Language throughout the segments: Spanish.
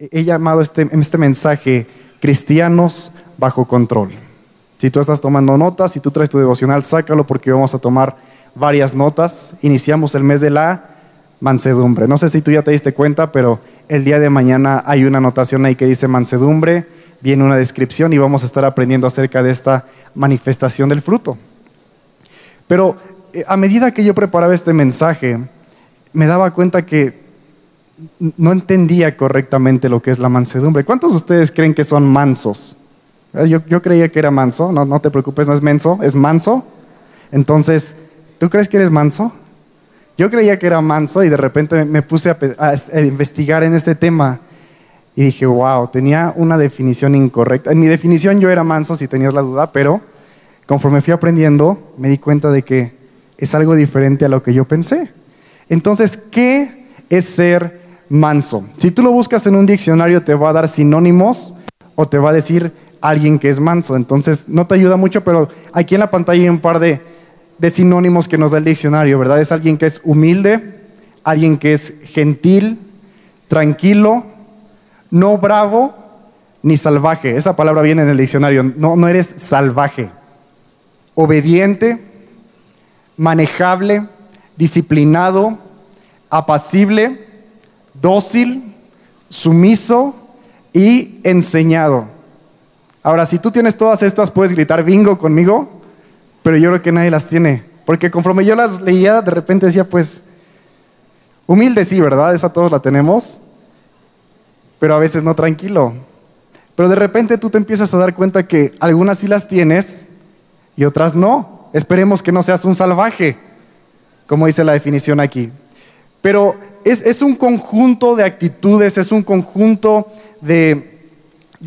He llamado este, este mensaje Cristianos bajo control. Si tú estás tomando notas, si tú traes tu devocional, sácalo porque vamos a tomar varias notas. Iniciamos el mes de la mansedumbre. No sé si tú ya te diste cuenta, pero el día de mañana hay una anotación ahí que dice mansedumbre, viene una descripción y vamos a estar aprendiendo acerca de esta manifestación del fruto. Pero eh, a medida que yo preparaba este mensaje, me daba cuenta que no entendía correctamente lo que es la mansedumbre. ¿Cuántos de ustedes creen que son mansos? Eh, yo, creía que era manso, no, no te preocupes, no es menso, es manso. Entonces, ¿tú crees que eres manso? Yo creía que era manso y de repente me puse a, investigar en este tema y dije, wow, tenía una definición incorrecta. En mi definición yo era manso, si tenías la duda, pero conforme fui aprendiendo me di cuenta de que es algo diferente a lo que yo pensé. Entonces, ¿qué es ser manso. Si tú lo buscas en un diccionario te va a dar sinónimos o te va a decir alguien que es manso. Entonces no te ayuda mucho, pero aquí en la pantalla hay un par de, sinónimos que nos da el diccionario, ¿verdad? Es alguien que es humilde, alguien que es gentil, tranquilo, no bravo ni salvaje. Esa palabra viene en el diccionario. No, no eres salvaje. Obediente, manejable, disciplinado, apacible, dócil, sumiso y enseñado. Ahora, si tú tienes todas estas, puedes gritar bingo conmigo, pero yo creo que nadie las tiene. Porque conforme yo las leía, de repente decía, pues, humilde sí, ¿verdad? Esa todos la tenemos, pero a veces no tranquilo. Pero de repente tú te empiezas a dar cuenta que algunas sí las tienes y otras no. Esperemos que no seas un salvaje, como dice la definición aquí. Pero es, un conjunto de actitudes, es un conjunto de,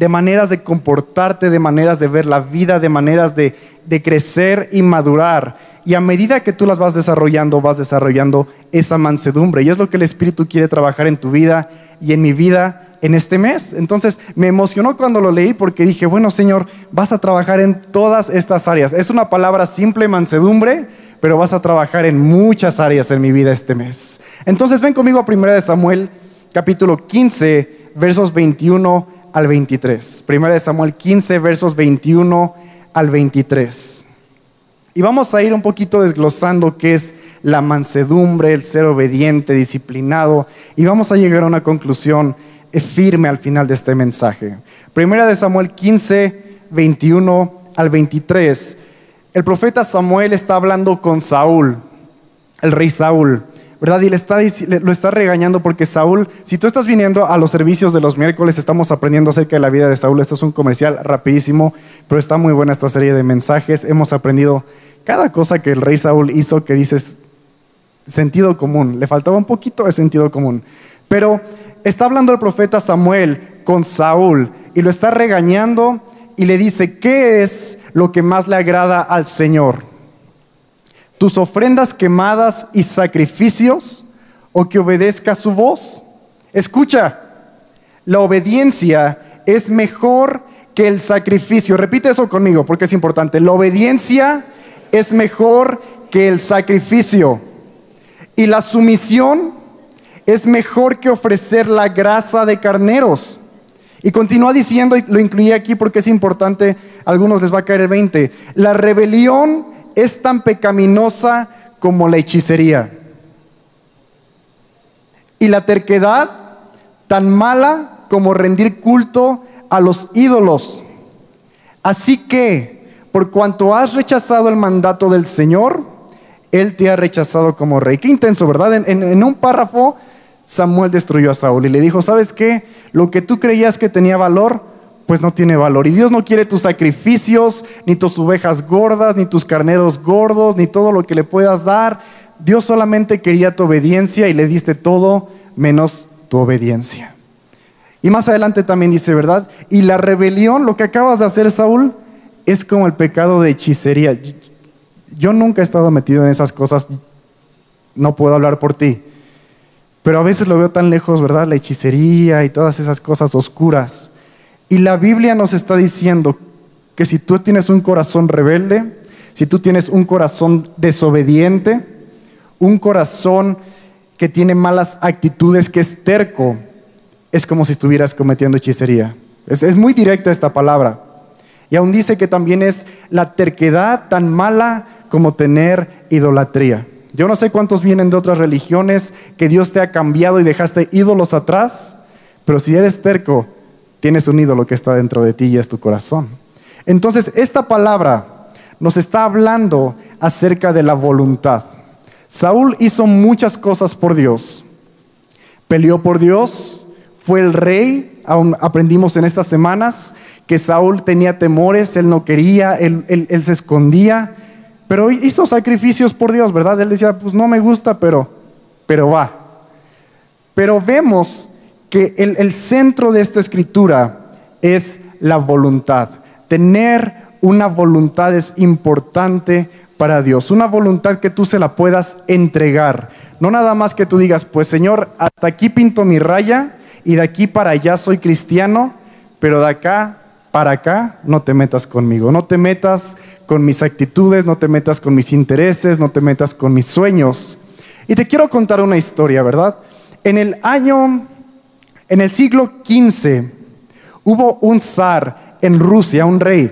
maneras de comportarte, de maneras de ver la vida, de maneras de, crecer y madurar. Y a medida que tú las vas desarrollando, vas desarrollando esa mansedumbre. Y es lo que el Espíritu quiere trabajar en tu vida y en mi vida en este mes. Entonces me emocionó cuando lo leí porque dije, bueno Señor, vas a trabajar en todas estas áreas. Es una palabra simple, mansedumbre, pero vas a trabajar en muchas áreas en mi vida este mes. Entonces ven conmigo a 1 Samuel capítulo 15 versos 21 al 23. 1 Samuel 15 versos 21 al 23. Y vamos a ir un poquito desglosando qué es la mansedumbre, el ser obediente, disciplinado, y vamos a llegar a una conclusión firme al final de este mensaje. Primera de Samuel 15, 21 al 23. El profeta Samuel está hablando con Saúl, el rey Saúl. ¿Verdad? Y le está, lo está regañando porque Saúl, si tú estás viniendo a los servicios de los miércoles, estamos aprendiendo acerca de la vida de Saúl. Esto es un comercial rapidísimo, pero está muy buena esta serie de mensajes. Hemos aprendido cada cosa que el rey Saúl hizo que dices sentido común. Le faltaba un poquito de sentido común. Pero está hablando el profeta Samuel con Saúl y lo está regañando y le dice, ¿qué es lo que más le agrada al Señor? Tus ofrendas quemadas y sacrificios o que obedezca su voz. Escucha, la obediencia es mejor que el sacrificio. Repite eso conmigo porque es importante. La obediencia es mejor que el sacrificio. Y la sumisión es mejor que ofrecer la grasa de carneros. Y continúa diciendo, y lo incluí aquí porque es importante, a algunos les va a caer el 20, la rebelión es tan pecaminosa como la hechicería. Y la terquedad tan mala como rendir culto a los ídolos. Así que, por cuanto has rechazado el mandato del Señor, Él te ha rechazado como rey. Qué intenso, ¿verdad? En, un párrafo, Samuel destruyó a Saúl y le dijo, ¿sabes qué? Lo que tú creías que tenía valor, pues no tiene valor. Y Dios no quiere tus sacrificios, ni tus ovejas gordas, ni tus carneros gordos, ni todo lo que le puedas dar. Dios solamente quería tu obediencia y le diste todo menos tu obediencia. Y más adelante también dice, ¿verdad? Y la rebelión, lo que acabas de hacer, Saúl, es como el pecado de hechicería. Yo nunca he estado metido en esas cosas, no puedo hablar por ti. Pero a veces lo veo tan lejos, ¿verdad? La hechicería y todas esas cosas oscuras. Y la Biblia nos está diciendo que si tú tienes un corazón rebelde, si tú tienes un corazón desobediente, un corazón que tiene malas actitudes, que es terco, es como si estuvieras cometiendo hechicería. Es, muy directa esta palabra. Y aún dice que también es la terquedad tan mala como tener idolatría. Yo no sé cuántos vienen de otras religiones que Dios te ha cambiado y dejaste ídolos atrás, pero si eres terco, tienes un ídolo que está dentro de ti y es tu corazón. Entonces, esta palabra nos está hablando acerca de la voluntad. Saúl hizo muchas cosas por Dios. Peleó por Dios, fue el rey, aún aprendimos en estas semanas que Saúl tenía temores, él no quería, él, se escondía, pero hizo sacrificios por Dios, ¿verdad? Él decía, pues no me gusta, pero, pero va. Pero vemos que el, centro de esta escritura es la voluntad. Tener una voluntad es importante para Dios, una voluntad que tú se la puedas entregar. No nada más que tú digas, pues Señor, hasta aquí pinto mi raya y de aquí para allá soy cristiano, pero de acá para acá no te metas conmigo, no te metas con mis actitudes, no te metas con mis intereses, no te metas con mis sueños. Y te quiero contar una historia, ¿verdad? En el año, en el siglo XV, hubo un zar en Rusia, un rey,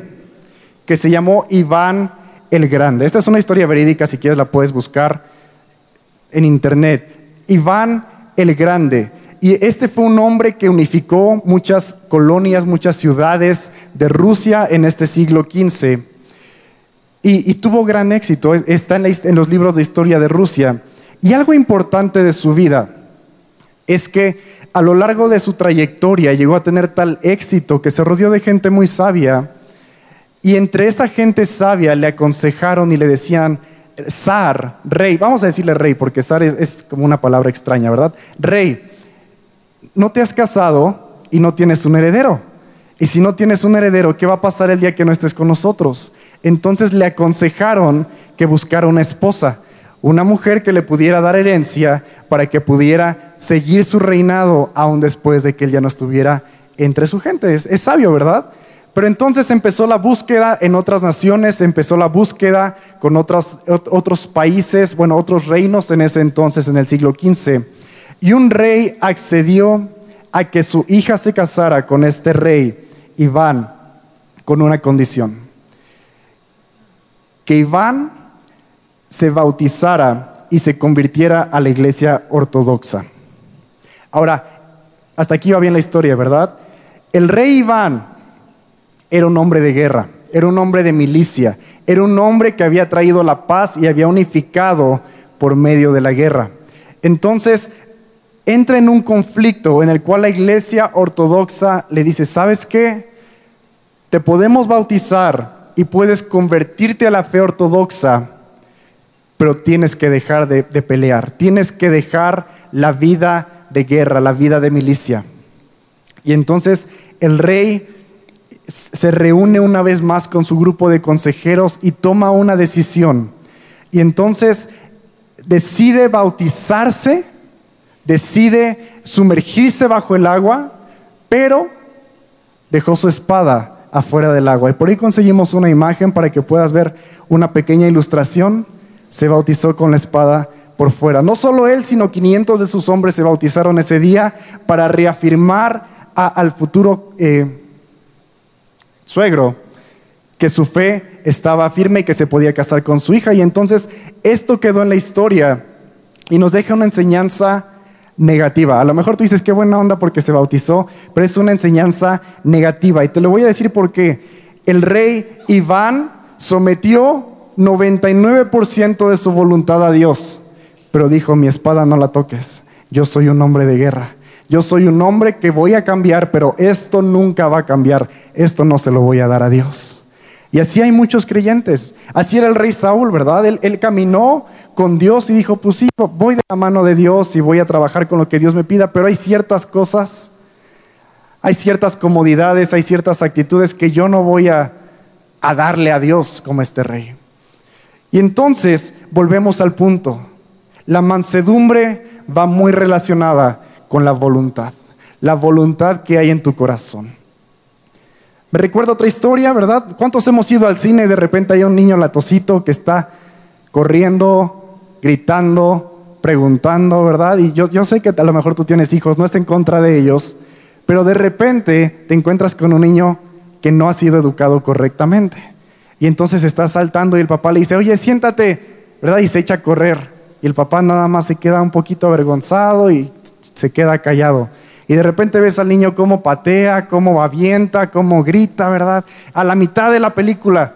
que se llamó Iván el Grande. Esta es una historia verídica, si quieres la puedes buscar en internet. Iván el Grande. Y este fue un hombre que unificó muchas colonias, muchas ciudades de Rusia en este siglo XV. Y, tuvo gran éxito, está en, los libros de historia de Rusia. Y algo importante de su vida es que a lo largo de su trayectoria llegó a tener tal éxito que se rodeó de gente muy sabia y entre esa gente sabia le aconsejaron y le decían, zar, rey, vamos a decirle rey, porque zar es, como una palabra extraña, ¿verdad? Rey, no te has casado y no tienes un heredero. Y si no tienes un heredero, ¿qué va a pasar el día que no estés con nosotros? Entonces le aconsejaron que buscara una esposa, una mujer que le pudiera dar herencia para que pudiera seguir su reinado aún después de que él ya no estuviera entre su gente. es sabio, ¿verdad? Pero entonces empezó la búsqueda en otras naciones, empezó la búsqueda con otros países, bueno, otros reinos en ese entonces, en el siglo XV. Y un rey accedió a que su hija se casara con este rey, Iván, con una condición. Que Iván se bautizara y se convirtiera a la iglesia ortodoxa. Ahora, hasta aquí va bien la historia, ¿verdad? El rey Iván era un hombre de guerra, era un hombre de milicia, era un hombre que había traído la paz y había unificado por medio de la guerra. Entonces, entra en un conflicto en el cual la iglesia ortodoxa le dice, ¿sabes qué? Te podemos bautizar y puedes convertirte a la fe ortodoxa, pero tienes que dejar de, pelear, tienes que dejar la vida de guerra, la vida de milicia. Y entonces el rey se reúne una vez más con su grupo de consejeros y toma una decisión. Y entonces decide bautizarse, decide sumergirse bajo el agua, pero dejó su espada afuera del agua. Y por ahí conseguimos una imagen para que puedas ver una pequeña ilustración. Se bautizó con la espada por fuera. No solo él, sino 500 de sus hombres se bautizaron ese día para reafirmar al futuro eh, suegro, que su fe estaba firme y que se podía casar con su hija. Y entonces esto quedó en la historia y nos deja una enseñanza negativa. A lo mejor tú dices, qué buena onda porque se bautizó, pero es una enseñanza negativa. Y te lo voy a decir porque el rey Iván sometió 99% de su voluntad a Dios, pero dijo, mi espada no la toques, yo soy un hombre de guerra. Yo soy un hombre que voy a cambiar, pero esto nunca va a cambiar. Esto no se lo voy a dar a Dios. Y así hay muchos creyentes. Así era el rey Saúl, ¿verdad? Él, caminó con Dios y dijo, pues sí, voy de la mano de Dios y voy a trabajar con lo que Dios me pida, pero hay ciertas cosas, hay ciertas comodidades, hay ciertas actitudes que yo no voy a, a darle a Dios como este rey. Y entonces volvemos al punto. La mansedumbre va muy relacionada con la voluntad, la voluntad que hay en tu corazón. Me recuerdo otra historia, ¿verdad? ¿Cuántos hemos ido al cine y de repente hay un niño latosito que está corriendo, gritando, preguntando, ¿verdad? Y yo, yo sé que a lo mejor tú tienes hijos, no es en contra de ellos, Pero de repente te encuentras con un niño que no ha sido educado correctamente. Y entonces está saltando y el papá le dice, oye, siéntate, ¿verdad? Y se echa a correr. Y el papá nada más se queda un poquito avergonzado y se queda callado. Y de repente ves al niño cómo patea, cómo avienta, cómo grita, ¿verdad? A la mitad de la película.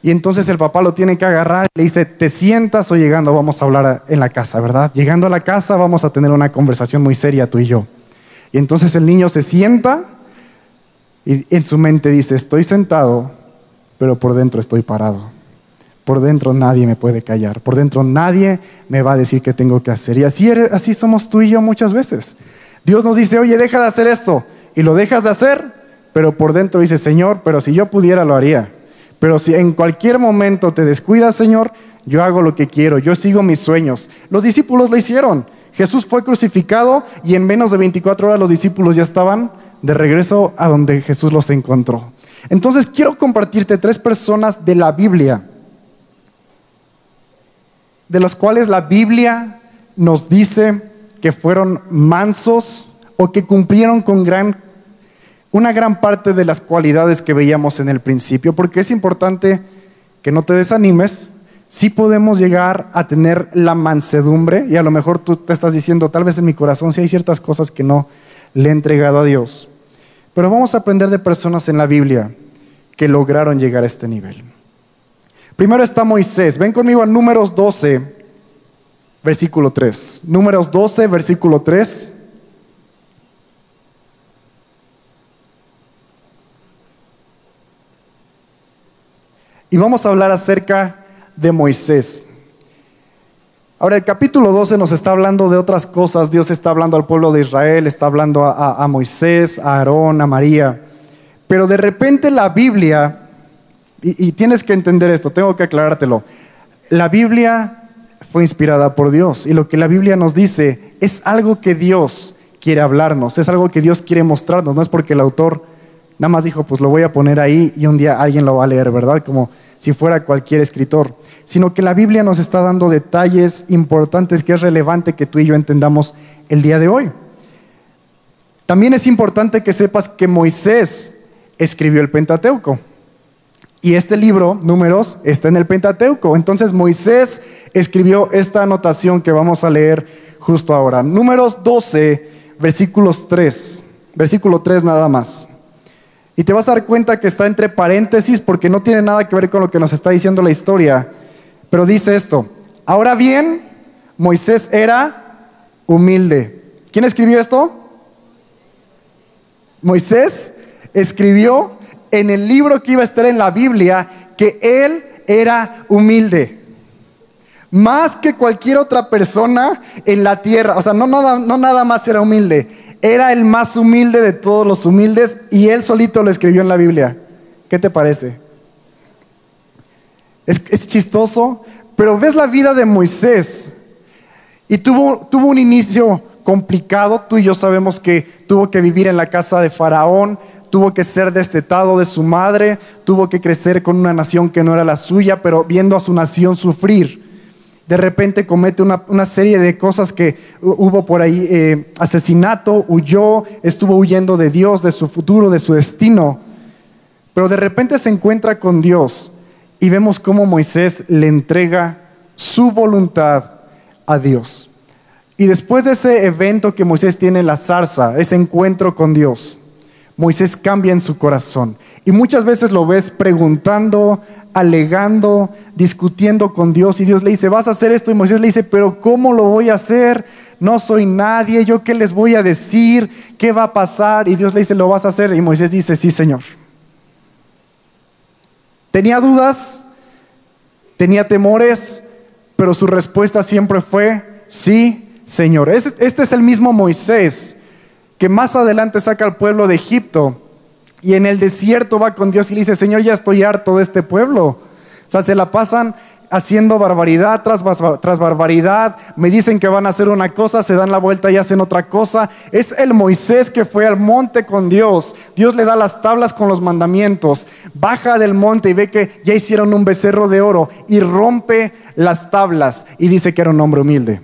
Y entonces el papá lo tiene que agarrar y le dice, te sientas o llegando vamos a hablar en la casa, ¿verdad? Llegando a la casa vamos a tener una conversación muy seria tú y yo. Y entonces el niño se sienta y en su mente dice, estoy sentado, pero por dentro estoy parado. Por dentro nadie me puede callar. Por dentro nadie me va a decir qué tengo que hacer. Y así, así somos tú y yo muchas veces. Dios nos dice, oye, deja de hacer esto. Y lo dejas de hacer, pero por dentro dice, Señor, pero si yo pudiera lo haría. Pero si en cualquier momento te descuidas, Señor, yo hago lo que quiero, yo sigo mis sueños. Los discípulos lo hicieron. Jesús fue crucificado y en menos de 24 horas los discípulos ya estaban de regreso a donde Jesús los encontró. Entonces quiero compartirte tres personas de la Biblia, de los cuales la Biblia nos dice que fueron mansos o que cumplieron con gran, una gran parte de las cualidades que veíamos en el principio, porque es importante que no te desanimes, sí podemos llegar a tener la mansedumbre y a lo mejor tú te estás diciendo, tal vez en mi corazón sí hay ciertas cosas que no le he entregado a Dios. Pero vamos a aprender de personas en la Biblia que lograron llegar a este nivel. Primero está Moisés. Ven conmigo a números 12, versículo 3. Números 12, versículo 3. Y vamos a hablar acerca de Moisés. Ahora, el capítulo 12 nos está hablando de otras cosas. Dios está hablando al pueblo de Israel, está hablando a, Moisés, a Aarón, a María. Pero de repente la Biblia, y, y tienes que entender esto, tengo que aclarártelo. La Biblia fue inspirada por Dios y lo que la Biblia nos dice es algo que Dios quiere hablarnos, es algo que Dios quiere mostrarnos, no es porque el autor nada más dijo, pues lo voy a poner ahí y un día alguien lo va a leer, ¿verdad? Como si fuera cualquier escritor, sino que la Biblia nos está dando detalles importantes que es relevante que tú y yo entendamos el día de hoy. También es importante que sepas que Moisés escribió el Pentateuco. Y este libro, Números, está en el Pentateuco. Entonces Moisés escribió esta anotación que vamos a leer justo ahora. Números 12, versículos 3. Versículo 3 nada más. Y te vas a dar cuenta que está entre paréntesis porque no tiene nada que ver con lo que nos está diciendo la historia. Pero dice esto, ahora bien, Moisés era humilde. ¿Quién escribió esto? Moisés escribió en el libro que iba a estar en la Biblia que él era humilde. Más que cualquier otra persona en la tierra. O sea, no nada, no nada más era humilde era el más humilde de todos los humildes y él solito lo escribió en la Biblia. ¿Qué te parece? Es, chistoso, pero ves la vida de Moisés y tuvo, tuvo un inicio complicado. Tú y yo sabemos que tuvo que vivir en la casa de Faraón, tuvo que ser destetado de su madre, tuvo que crecer con una nación que no era la suya, pero viendo a su nación sufrir de repente comete una, serie de cosas que hubo por ahí, eh, asesinato, huyó, estuvo huyendo de Dios, de su futuro, de su destino, pero de repente se encuentra con Dios y vemos cómo Moisés le entrega su voluntad a Dios. Y después de ese evento que Moisés tiene en la zarza, ese encuentro con Dios, Moisés cambia en su corazón. Y muchas veces lo ves preguntando, alegando, discutiendo con Dios. Y Dios le dice, vas a hacer esto. Y Moisés le dice, pero ¿cómo lo voy a hacer? No soy nadie. ¿Yo qué les voy a decir? ¿Qué va a pasar? Y Dios le dice, lo vas a hacer. Y Moisés dice, sí, Señor. Tenía dudas, tenía temores, pero su respuesta siempre fue, sí, Señor. Este, este es el mismo Moisés que más adelante saca al pueblo de Egipto y en el desierto va con Dios y le dice, Señor, ya estoy harto de este pueblo. O sea, se la pasan haciendo barbaridad tras, tras, barbaridad, me dicen que van a hacer una cosa, se dan la vuelta y hacen otra cosa. Es el Moisés que fue al monte con Dios. Dios le da las tablas con los mandamientos. Baja del monte y ve que ya hicieron un becerro de oro y rompe las tablas y dice que era un hombre humilde.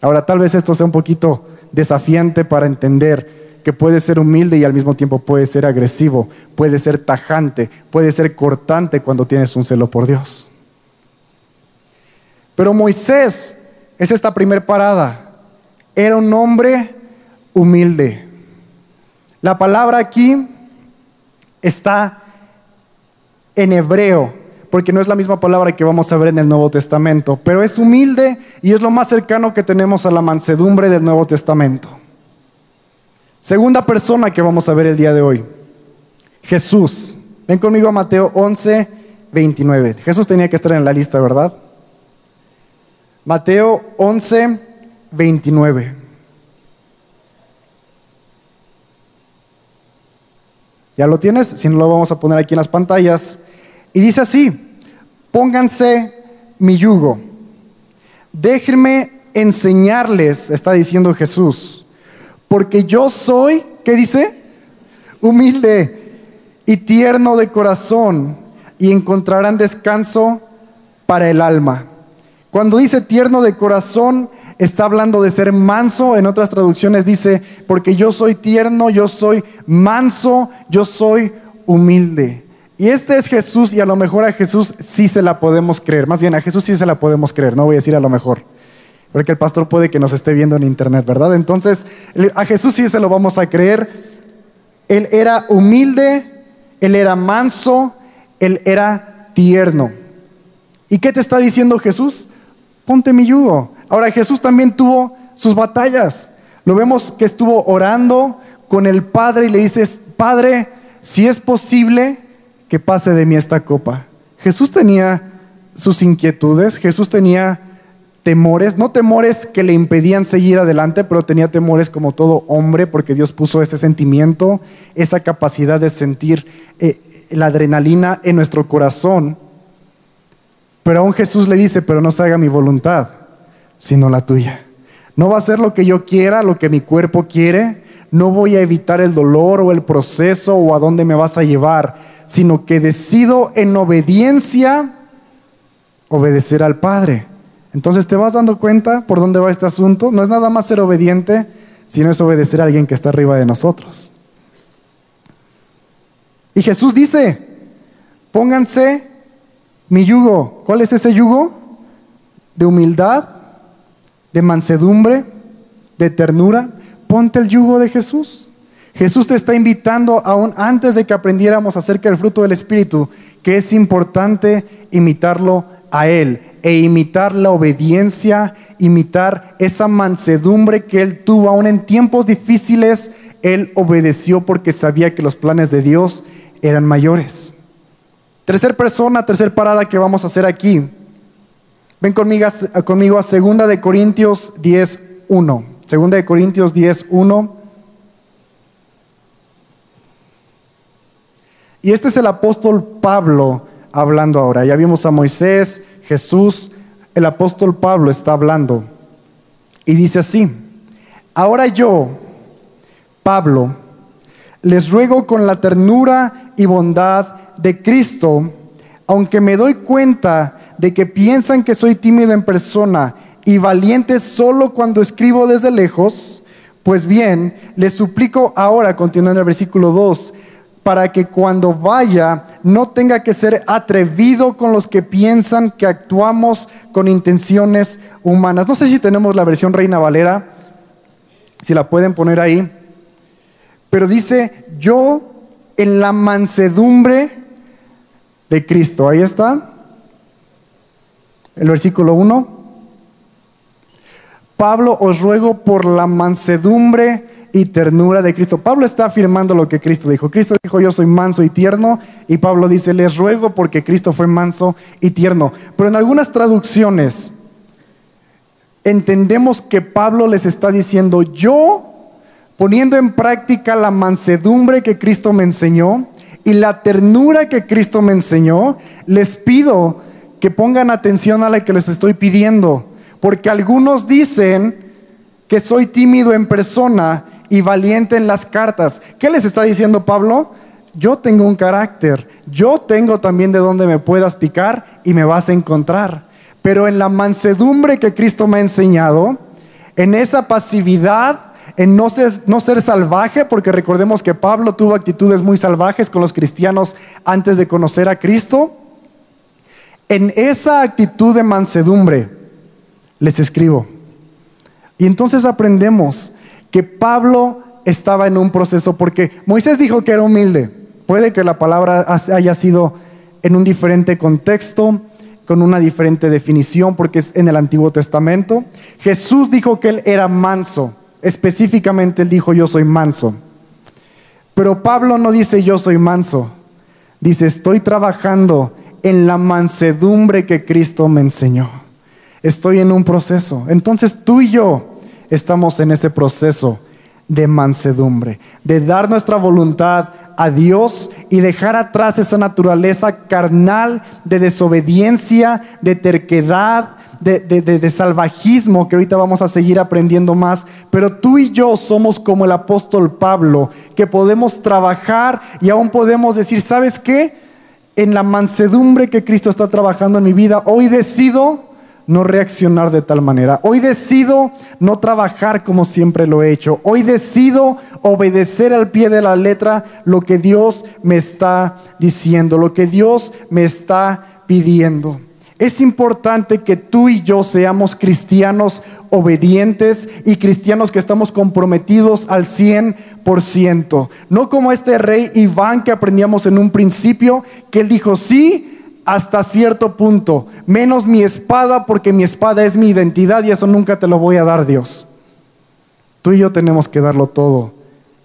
Ahora, tal vez esto sea un poquito desafiante para entender que puede ser humilde y al mismo tiempo puede ser agresivo, puede ser tajante, puede ser cortante cuando tienes un celo por Dios. Pero Moisés es esta primer parada. Era un hombre humilde. La palabra aquí está en hebreo, porque no es la misma palabra que vamos a ver en el Nuevo Testamento, pero es humilde y es lo más cercano que tenemos a la mansedumbre del Nuevo Testamento. Segunda persona que vamos a ver el día de hoy, Jesús. Ven conmigo a Mateo 11, 29. Jesús tenía que estar en la lista, ¿verdad? Mateo 11, 29. ¿Ya lo tienes? Si no lo vamos a poner aquí en las pantallas. Y dice así, pónganse mi yugo. Déjenme enseñarles, está diciendo Jesús, porque yo soy, ¿qué dice? Humilde y tierno de corazón y encontrarán descanso para el alma. Cuando dice tierno de corazón, está hablando de ser manso. En otras traducciones dice, porque yo soy tierno, yo soy manso, yo soy humilde. Y este es Jesús y a lo mejor a Jesús sí se la podemos creer. Más bien, a Jesús sí se la podemos creer, no voy a decir a lo mejor. Porque el pastor puede que nos esté viendo en internet, ¿verdad? Entonces, a Jesús sí se lo vamos a creer. Él era humilde, él era manso, él era tierno. ¿Y qué te está diciendo Jesús? Ponte mi yugo. Ahora Jesús también tuvo sus batallas. Lo vemos que estuvo orando con el Padre y le dices, Padre, si es posible, que pase de mí esta copa. Jesús tenía sus inquietudes, Jesús tenía temores, no temores que le impedían seguir adelante, pero tenía temores como todo hombre, porque Dios puso ese sentimiento, esa capacidad de sentir eh, la adrenalina en nuestro corazón. Pero aún Jesús le dice, pero no se haga mi voluntad, sino la tuya. No va a ser lo que yo quiera, lo que mi cuerpo quiere. No voy a evitar el dolor o el proceso o a dónde me vas a llevar, sino que decido en obediencia obedecer al Padre. Entonces te vas dando cuenta por dónde va este asunto. No es nada más ser obediente, sino es obedecer a alguien que está arriba de nosotros. Y Jesús dice, pónganse mi yugo. ¿Cuál es ese yugo? De humildad, de mansedumbre, de ternura. Ponte el yugo de Jesús. Jesús te está invitando, aún antes de que aprendiéramos acerca del fruto del Espíritu, que es importante imitarlo a Él e imitar la obediencia, imitar esa mansedumbre que Él tuvo, aún en tiempos difíciles, Él obedeció porque sabía que los planes de Dios eran mayores. Tercer persona, tercer parada que vamos a hacer aquí. Ven conmigo, conmigo a 2 de Corintios 10.1. 2 de Corintios 10.1. Y este es el apóstol Pablo hablando ahora. Ya vimos a Moisés, Jesús, el apóstol Pablo está hablando. Y dice así, ahora yo, Pablo, les ruego con la ternura y bondad de Cristo, aunque me doy cuenta de que piensan que soy tímido en persona y valiente solo cuando escribo desde lejos, pues bien, les suplico ahora, continuando el versículo 2, para que cuando vaya no tenga que ser atrevido con los que piensan que actuamos con intenciones humanas. No sé si tenemos la versión Reina Valera, si la pueden poner ahí, pero dice, yo en la mansedumbre de Cristo. Ahí está. El versículo 1. Pablo, os ruego por la mansedumbre y ternura de Cristo. Pablo está afirmando lo que Cristo dijo. Cristo dijo, yo soy manso y tierno. Y Pablo dice, les ruego porque Cristo fue manso y tierno. Pero en algunas traducciones entendemos que Pablo les está diciendo, yo poniendo en práctica la mansedumbre que Cristo me enseñó, y la ternura que Cristo me enseñó, les pido que pongan atención a la que les estoy pidiendo, porque algunos dicen que soy tímido en persona y valiente en las cartas. ¿Qué les está diciendo Pablo? Yo tengo un carácter, yo tengo también de donde me puedas picar y me vas a encontrar. Pero en la mansedumbre que Cristo me ha enseñado, en esa pasividad, en no ser, no ser salvaje, porque recordemos que Pablo tuvo actitudes muy salvajes con los cristianos antes de conocer a Cristo. En esa actitud de mansedumbre les escribo. Y entonces aprendemos que Pablo estaba en un proceso, porque Moisés dijo que era humilde. Puede que la palabra haya sido en un diferente contexto, con una diferente definición, porque es en el Antiguo Testamento. Jesús dijo que él era manso. Específicamente él dijo, yo soy manso. Pero Pablo no dice, yo soy manso. Dice, estoy trabajando en la mansedumbre que Cristo me enseñó. Estoy en un proceso. Entonces tú y yo estamos en ese proceso de mansedumbre, de dar nuestra voluntad a Dios y dejar atrás esa naturaleza carnal de desobediencia, de terquedad, de, salvajismo que ahorita vamos a seguir aprendiendo más. Pero tú y yo somos como el apóstol Pablo, que podemos trabajar y aún podemos decir, ¿sabes qué? En la mansedumbre que Cristo está trabajando en mi vida, hoy decido no reaccionar de tal manera. Hoy decido no trabajar como siempre lo he hecho. Hoy decido obedecer al pie de la letra lo que Dios me está diciendo, lo que Dios me está pidiendo. Es importante que tú y yo seamos cristianos obedientes y cristianos que estamos comprometidos al 100%. No como este rey Iván que aprendíamos en un principio, que él dijo, sí, hasta cierto punto, menos mi espada, porque mi espada es mi identidad y eso nunca te lo voy a dar Dios. Tú y yo tenemos que darlo todo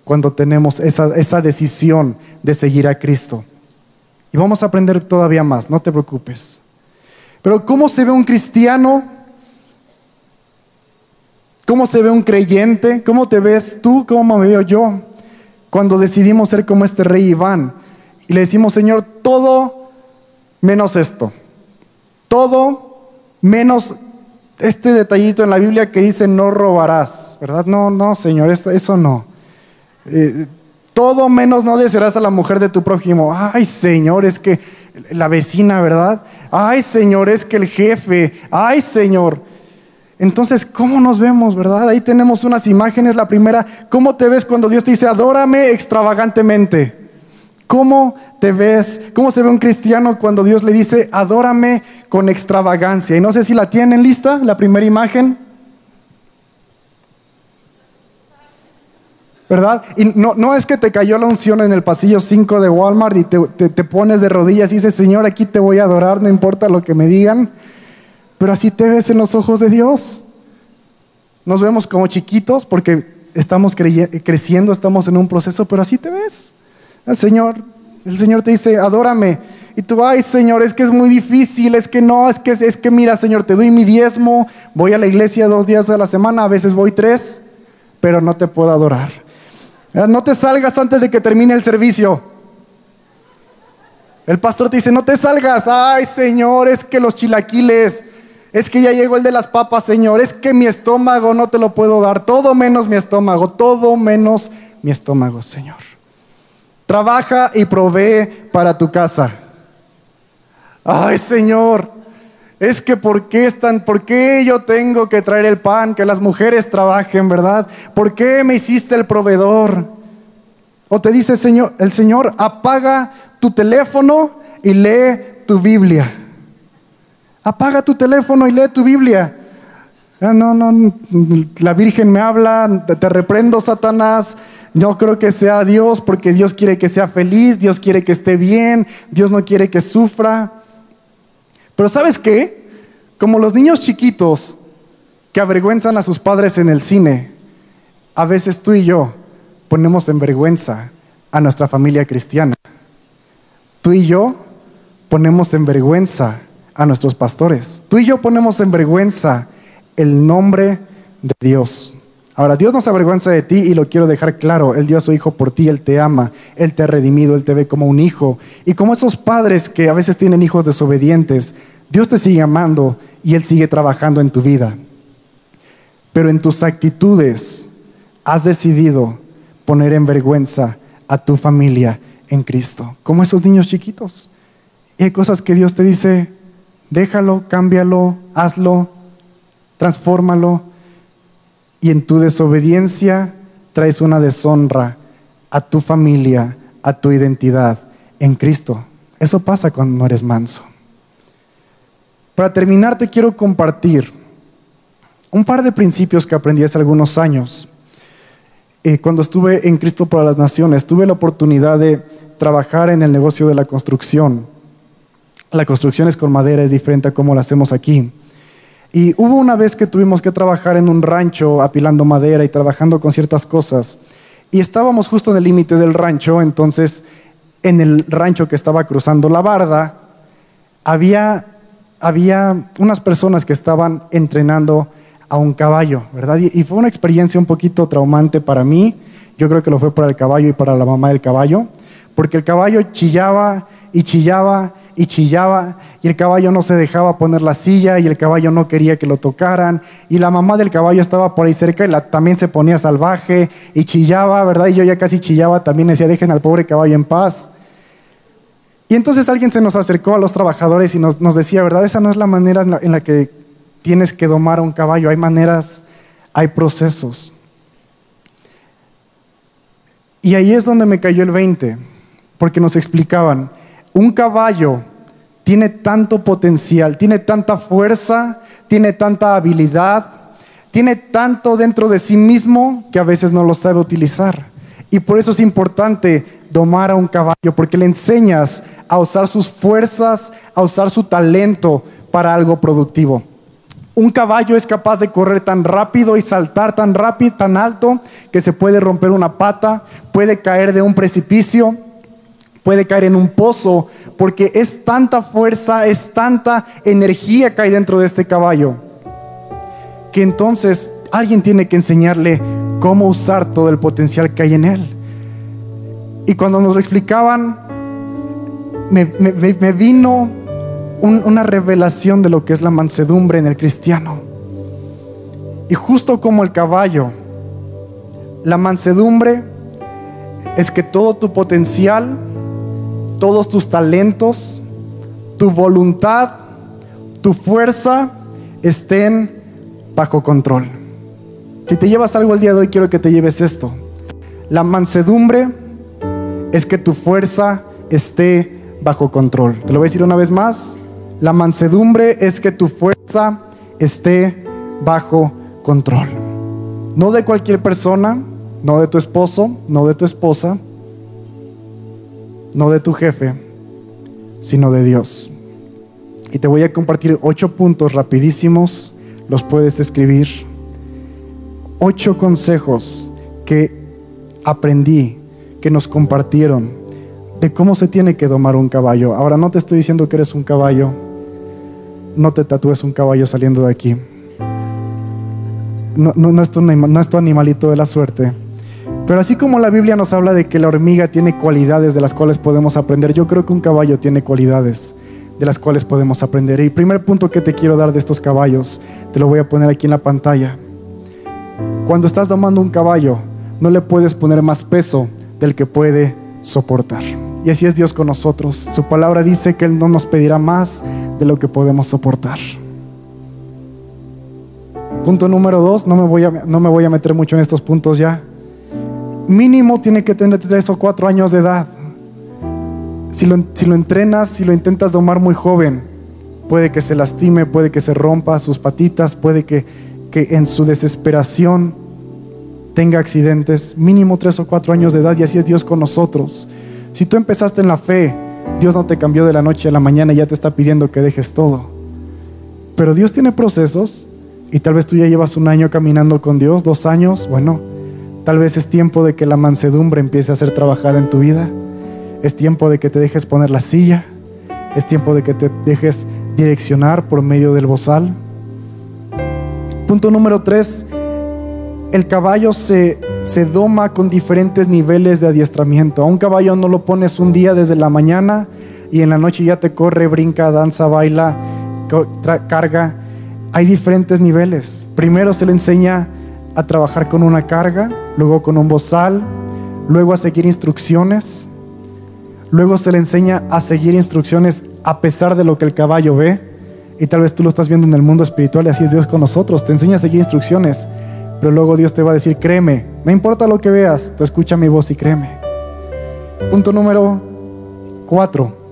cuando tenemos esa, esa decisión de seguir a Cristo. Y vamos a aprender todavía más, no te preocupes. Pero ¿cómo se ve un cristiano? ¿Cómo se ve un creyente? ¿Cómo te ves tú? ¿Cómo me veo yo? Cuando decidimos ser como este rey Iván y le decimos, Señor, todo menos esto. Todo menos este detallito en la Biblia que dice no robarás, ¿verdad? No, no, Señor, eso, no. Eh, todo menos no desearás a la mujer de tu prójimo. Ay, Señor, es que la vecina, ¿verdad? Ay, Señor, es que el jefe. Ay, Señor. Entonces, ¿cómo nos vemos, verdad? Ahí tenemos unas imágenes. La primera, ¿cómo te ves cuando Dios te dice, adórame extravagantemente? ¿Cómo te ves? ¿Cómo se ve un cristiano cuando Dios le dice, adórame con extravagancia? Y no sé si la tienen lista, la primera imagen. ¿Verdad? Y no, no es que te cayó la unción en el pasillo 5 de Walmart y te, te pones de rodillas y dices, Señor, aquí te voy a adorar, no importa lo que me digan. Pero así te ves en los ojos de Dios. Nos vemos como chiquitos porque estamos creciendo, estamos en un proceso, pero así te ves. El Señor, el Señor te dice, adórame. Y tú, ay Señor, es que es muy difícil, es que no, es que, es que mira Señor, te doy mi diezmo, voy a la iglesia dos días a la semana, a veces voy tres, pero no te puedo adorar. No te salgas antes de que termine el servicio. El pastor te dice, no te salgas, ay Señor, es que los chilaquiles, es que ya llegó el de las papas, Señor, es que mi estómago no te lo puedo dar, todo menos mi estómago, todo menos mi estómago, Señor. Trabaja y provee para tu casa. Ay, Señor, es que ¿por qué están, por qué yo tengo que traer el pan, que las mujeres trabajen, verdad? ¿Por qué me hiciste el proveedor? O te dice Señor, el Señor, apaga tu teléfono y lee tu Biblia. Apaga tu teléfono y lee tu Biblia. Ah, no, no, la Virgen me habla, te reprendo, Satanás, no creo que sea Dios porque Dios quiere que sea feliz, Dios quiere que esté bien, Dios no quiere que sufra. Pero ¿sabes qué? Como los niños chiquitos que avergüenzan a sus padres en el cine, a veces tú y yo ponemos en vergüenza a nuestra familia cristiana. Tú y yo ponemos en vergüenza a nuestros pastores. Tú y yo ponemos en vergüenza el nombre de Dios. Ahora, Dios no se avergüenza de ti y lo quiero dejar claro. Él dio a su hijo por ti, Él te ama, Él te ha redimido, Él te ve como un hijo. Y como esos padres que a veces tienen hijos desobedientes, Dios te sigue amando y Él sigue trabajando en tu vida. Pero en tus actitudes has decidido poner en vergüenza a tu familia en Cristo, como esos niños chiquitos. Y hay cosas que Dios te dice, déjalo, cámbialo, hazlo, transfórmalo y en tu desobediencia traes una deshonra a tu familia, a tu identidad en Cristo. Eso pasa cuando no eres manso. Para terminar, te quiero compartir un par de principios que aprendí hace algunos años. Eh, cuando estuve en Cristo para las Naciones, tuve la oportunidad de trabajar en el negocio de la construcción. La construcción es con madera, es diferente a como la hacemos aquí. Y hubo una vez que tuvimos que trabajar en un rancho apilando madera y trabajando con ciertas cosas. Y estábamos justo en el límite del rancho, entonces en el rancho que estaba cruzando la barda, había, había unas personas que estaban entrenando a un caballo, ¿verdad? Y, y, fue una experiencia un poquito traumante para mí. Yo creo que lo fue para el caballo y para la mamá del caballo, porque el caballo chillaba y chillaba y chillaba y el caballo no se dejaba poner la silla y el caballo no quería que lo tocaran y la mamá del caballo estaba por ahí cerca y también se ponía salvaje y chillaba, ¿verdad? Y yo ya casi chillaba, también decía, dejen al pobre caballo en paz. Y entonces alguien se nos acercó a los trabajadores y nos, nos decía, ¿verdad? Esa no es la manera en la, en la que tienes que domar a un caballo, hay maneras, hay procesos. Y ahí es donde me cayó el 20, porque nos explicaban, un caballo tiene tanto potencial, tiene tanta fuerza, tiene tanta habilidad, tiene tanto dentro de sí mismo que a veces no lo sabe utilizar. Y por eso es importante domar a un caballo, porque le enseñas a usar sus fuerzas, a usar su talento para algo productivo. Un caballo es capaz de correr tan rápido y saltar tan rápido, tan alto, que se puede romper una pata, puede caer de un precipicio, puede caer en un pozo, porque es tanta fuerza, es tanta energía que hay dentro de este caballo, que entonces alguien tiene que enseñarle cómo usar todo el potencial que hay en él. Y cuando nos lo explicaban, me, vino una revelación de lo que es la mansedumbre en el cristiano. Y justo como el caballo, la mansedumbre es que todo tu potencial, todos tus talentos, tu voluntad, tu fuerza estén bajo control. Si te llevas algo el día de hoy, quiero que te lleves esto. La mansedumbre es que tu fuerza esté bajo control. Te lo voy a decir una vez más. La mansedumbre es que tu fuerza esté bajo control. No de cualquier persona, no de tu esposo, no de tu esposa, no de tu jefe, sino de Dios. Y te voy a compartir ocho puntos rapidísimos, los puedes escribir. Ocho consejos que aprendí, que nos compartieron, de cómo se tiene que domar un caballo. Ahora no te estoy diciendo que eres un caballo, no te tatúes un caballo saliendo de aquí. No, no, no es tu animalito de la suerte pero así como la Biblia nos habla de que la hormiga tiene cualidades de las cuales podemos aprender, yo creo que un caballo tiene cualidades de las cuales podemos aprender. Y el primer punto que te quiero dar de estos caballos, te lo voy a poner aquí en la pantalla. Cuando estás domando un caballo, no le puedes poner más peso del que puede soportar. Y así es Dios con nosotros. Su palabra dice que Él no nos pedirá más de lo que podemos soportar. Punto número dos, no me voy a, no me voy a meter mucho en estos puntos ya mínimo tiene que tener tres o cuatro años de edad. Si lo, entrenas, si lo intentas domar muy joven, puede que se lastime, puede que se rompa sus patitas, puede que, que en su desesperación tenga accidentes. Mínimo tres o cuatro años de edad y así es Dios con nosotros. Si tú empezaste en la fe, Dios no te cambió de la noche a la mañana y ya te está pidiendo que dejes todo. Pero Dios tiene procesos y tal vez tú ya llevas un año caminando con Dios, dos años, bueno Tal vez es tiempo de que la mansedumbre empiece a ser trabajada en tu vida. Es tiempo de que te dejes poner la silla. Es tiempo de que te dejes direccionar por medio del bozal. Punto número tres. El caballo se, se doma con diferentes niveles de adiestramiento. A un caballo no lo pones un día desde la mañana y en la noche ya te corre, brinca, danza, baila, carga. Hay diferentes niveles. Primero se le enseña a trabajar con una carga, luego con un bozal, luego a seguir instrucciones, luego se le enseña a seguir instrucciones a pesar de lo que el caballo ve, y tal vez tú lo estás viendo en el mundo espiritual y así es Dios con nosotros, te enseña a seguir instrucciones, pero luego Dios te va a decir, créeme, no importa lo que veas, tú escucha mi voz y créeme. Punto número cuatro.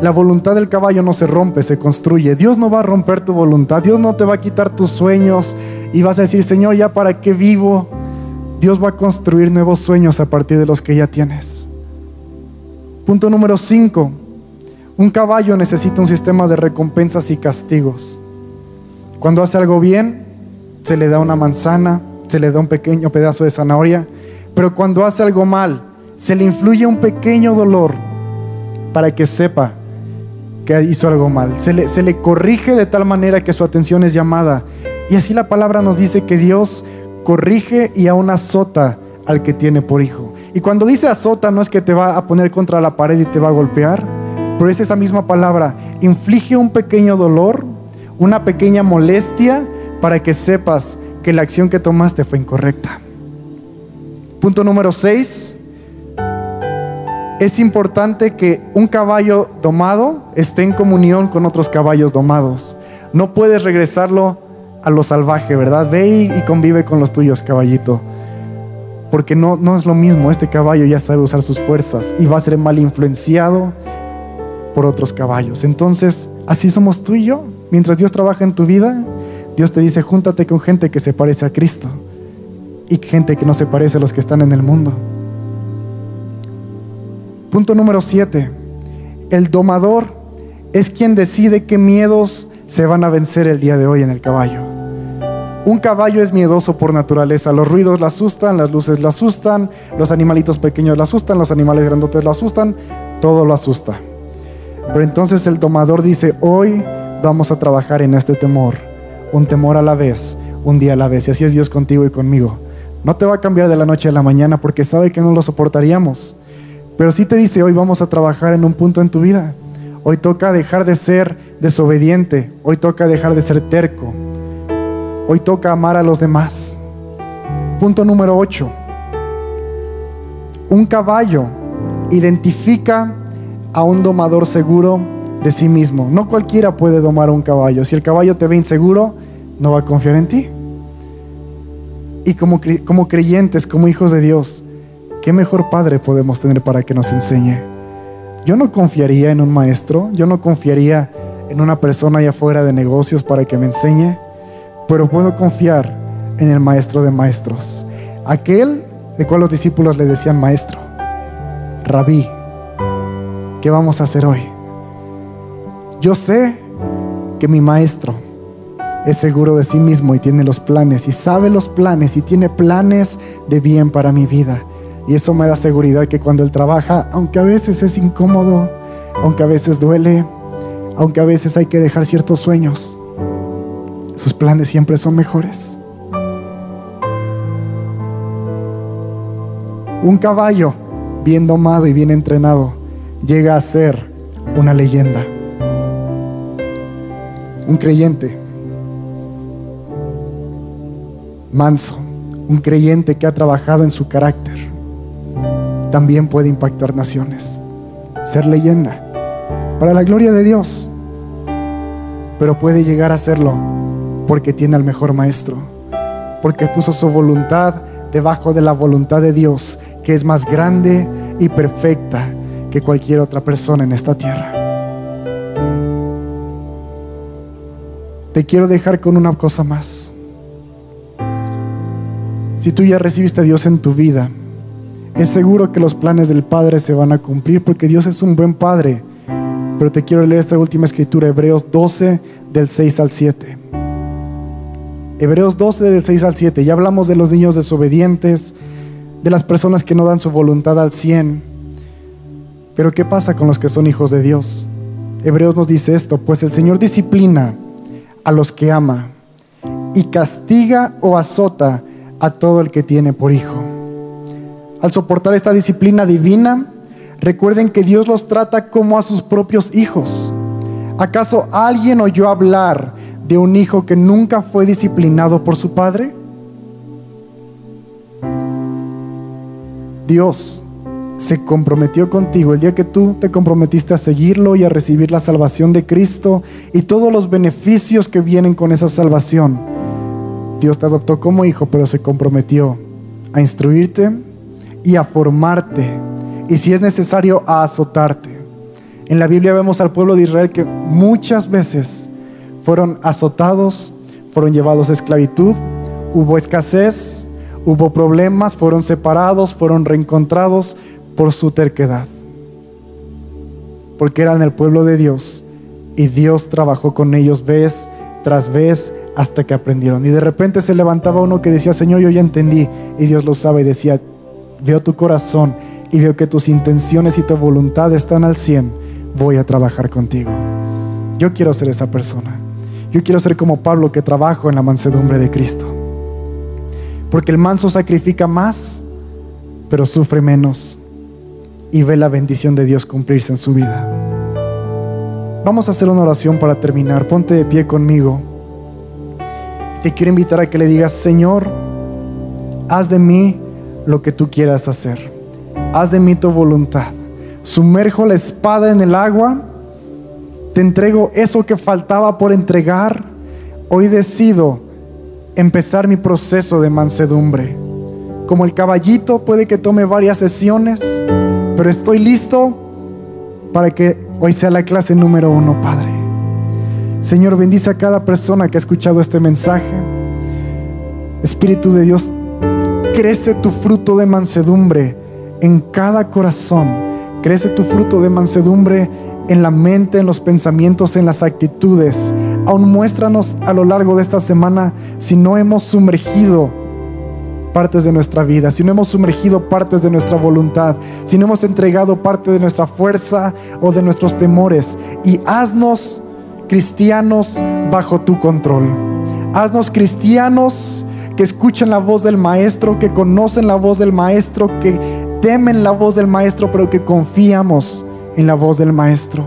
La voluntad del caballo no se rompe, se construye. Dios no va a romper tu voluntad, Dios no te va a quitar tus sueños y vas a decir, Señor, ¿ya para qué vivo? Dios va a construir nuevos sueños a partir de los que ya tienes. Punto número 5. Un caballo necesita un sistema de recompensas y castigos. Cuando hace algo bien, se le da una manzana, se le da un pequeño pedazo de zanahoria, pero cuando hace algo mal, se le influye un pequeño dolor para que sepa que hizo algo mal. Se le, corrige de tal manera que su atención es llamada. Y así la palabra nos dice que Dios corrige y aún azota al que tiene por hijo. Y cuando dice azota no es que te va a poner contra la pared y te va a golpear, pero es esa misma palabra, inflige un pequeño dolor, una pequeña molestia para que sepas que la acción que tomaste fue incorrecta. Punto número 6. Es importante que un caballo domado esté en comunión con otros caballos domados. No puedes regresarlo a lo salvaje, ¿verdad? Ve y, convive con los tuyos, caballito. Porque no, no es lo mismo, este caballo ya sabe usar sus fuerzas y va a ser mal influenciado por otros caballos. Entonces, así somos tú y yo. Mientras Dios trabaja en tu vida, Dios te dice, júntate con gente que se parece a Cristo y gente que no se parece a los que están en el mundo. Punto número 7. El domador es quien decide qué miedos se van a vencer el día de hoy en el caballo. Un caballo es miedoso por naturaleza. Los ruidos lo asustan, las luces lo asustan, los animalitos pequeños lo asustan, los animales grandotes lo asustan, todo lo asusta. Pero entonces el domador dice, hoy vamos a trabajar en este temor, un temor a la vez, un día a la vez. Y así es Dios contigo y conmigo. No te va a cambiar de la noche a la mañana porque sabe que no lo soportaríamos. Pero sí te dice, hoy vamos a trabajar en un punto en tu vida. Hoy toca dejar de ser desobediente. Hoy toca dejar de ser terco. Hoy toca amar a los demás. Punto número 8. Un caballo identifica a un domador seguro de sí mismo. No cualquiera puede domar un caballo. Si el caballo te ve inseguro, no va a confiar en ti. Y como, como creyentes, como hijos de Dios, ¿qué mejor padre podemos tener para que nos enseñe? Yo no confiaría en un maestro, yo no confiaría en una persona allá afuera de negocios para que me enseñe, pero puedo confiar en el maestro de maestros, aquel de cual los discípulos le decían maestro, rabí, ¿qué vamos a hacer hoy? Yo sé que mi maestro es seguro de sí mismo y tiene los planes y sabe los planes y tiene planes de bien para mi vida. Y eso me da seguridad que cuando Él trabaja, aunque a veces es incómodo, aunque a veces duele, aunque a veces hay que dejar ciertos sueños, sus planes siempre son mejores. Un caballo bien domado y bien entrenado llega a ser una leyenda. Un creyente manso, un creyente que ha trabajado en su carácter, también puede impactar naciones, ser leyenda, para la gloria de Dios, pero puede llegar a serlo porque tiene al mejor maestro, porque puso su voluntad debajo de la voluntad de Dios, que es más grande y perfecta que cualquier otra persona en esta tierra. Te quiero dejar con una cosa más. Si tú ya recibiste a Dios en tu vida, es seguro que los planes del Padre se van a cumplir porque Dios es un buen Padre. Pero te quiero leer esta última escritura, Hebreos 12, del 6 al 7. Hebreos 12, del 6 al 7. Ya hablamos de los niños desobedientes, de las personas que no dan su voluntad al 100. Pero ¿qué pasa con los que son hijos de Dios? Hebreos nos dice esto, pues el Señor disciplina a los que ama y castiga o azota a todo el que tiene por hijo. Al soportar esta disciplina divina, recuerden que Dios los trata como a sus propios hijos. ¿Acaso alguien oyó hablar de un hijo que nunca fue disciplinado por su padre? Dios se comprometió contigo el día que tú te comprometiste a seguirlo y a recibir la salvación de Cristo y todos los beneficios que vienen con esa salvación Dios te adoptó como hijo, pero se comprometió a instruirte y a formarte, y si es necesario, a azotarte. En la Biblia vemos al pueblo de Israel que muchas veces fueron azotados, fueron llevados a esclavitud, hubo escasez, hubo problemas, fueron separados, fueron reencontrados por su terquedad. Porque eran el pueblo de Dios y Dios trabajó con ellos vez tras vez hasta que aprendieron. Y de repente se levantaba uno que decía, Señor, yo ya entendí. Y Dios lo sabe y decía, veo tu corazón y veo que tus intenciones y tu voluntad están al 100. Voy a trabajar contigo. Yo quiero ser esa persona. Yo quiero ser como Pablo que trabajo en la mansedumbre de Cristo. Porque el manso sacrifica más, pero sufre menos. Y ve la bendición de Dios cumplirse en su vida. Vamos a hacer una oración para terminar. Ponte de pie conmigo. Te quiero invitar a que le digas, Señor, haz de mí lo que tú quieras hacer. Haz de mí tu voluntad. Sumerjo la espada en el agua. Te entrego eso que faltaba por entregar. Hoy decido empezar mi proceso de mansedumbre. Como el caballito puede que tome varias sesiones, pero estoy listo para que hoy sea la clase número uno, Padre. Señor, bendice a cada persona que ha escuchado este mensaje. Espíritu de Dios, crece tu fruto de mansedumbre en cada corazón. Crece tu fruto de mansedumbre en la mente, en los pensamientos, en las actitudes. Aún muéstranos a lo largo de esta semana si no hemos sumergido partes de nuestra vida, si no hemos sumergido partes de nuestra voluntad, si no hemos entregado parte de nuestra fuerza o de nuestros temores. Y haznos cristianos bajo tu control. Haznos cristianos que escuchen la voz del Maestro, que conocen la voz del Maestro, que temen la voz del Maestro, pero que confiamos en la voz del Maestro.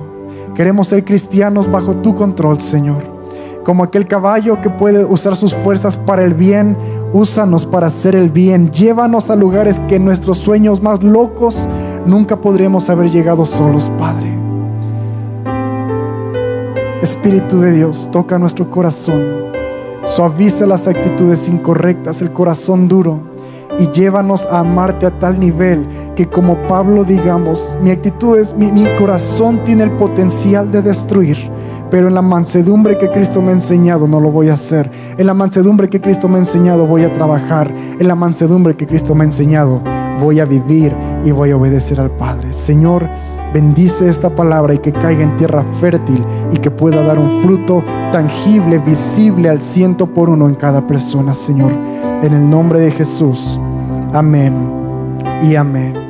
Queremos ser cristianos bajo tu control, Señor. Como aquel caballo que puede usar sus fuerzas para el bien, úsanos para hacer el bien. Llévanos a lugares que nuestros sueños más locos nunca podríamos haber llegado solos, Padre. Espíritu de Dios, toca nuestro corazón. Suaviza las actitudes incorrectas, el corazón duro y llévanos a amarte a tal nivel que como Pablo digamos, mi actitud es, mi, mi, corazón tiene el potencial de destruir, pero en la mansedumbre que Cristo me ha enseñado no lo voy a hacer. En la mansedumbre que Cristo me ha enseñado voy a trabajar. En la mansedumbre que Cristo me ha enseñado voy a vivir y voy a obedecer al Padre. Señor, bendice esta palabra y que caiga en tierra fértil y que pueda dar un fruto tangible, visible al ciento por uno en cada persona, Señor. En el nombre de Jesús. Amén y amén.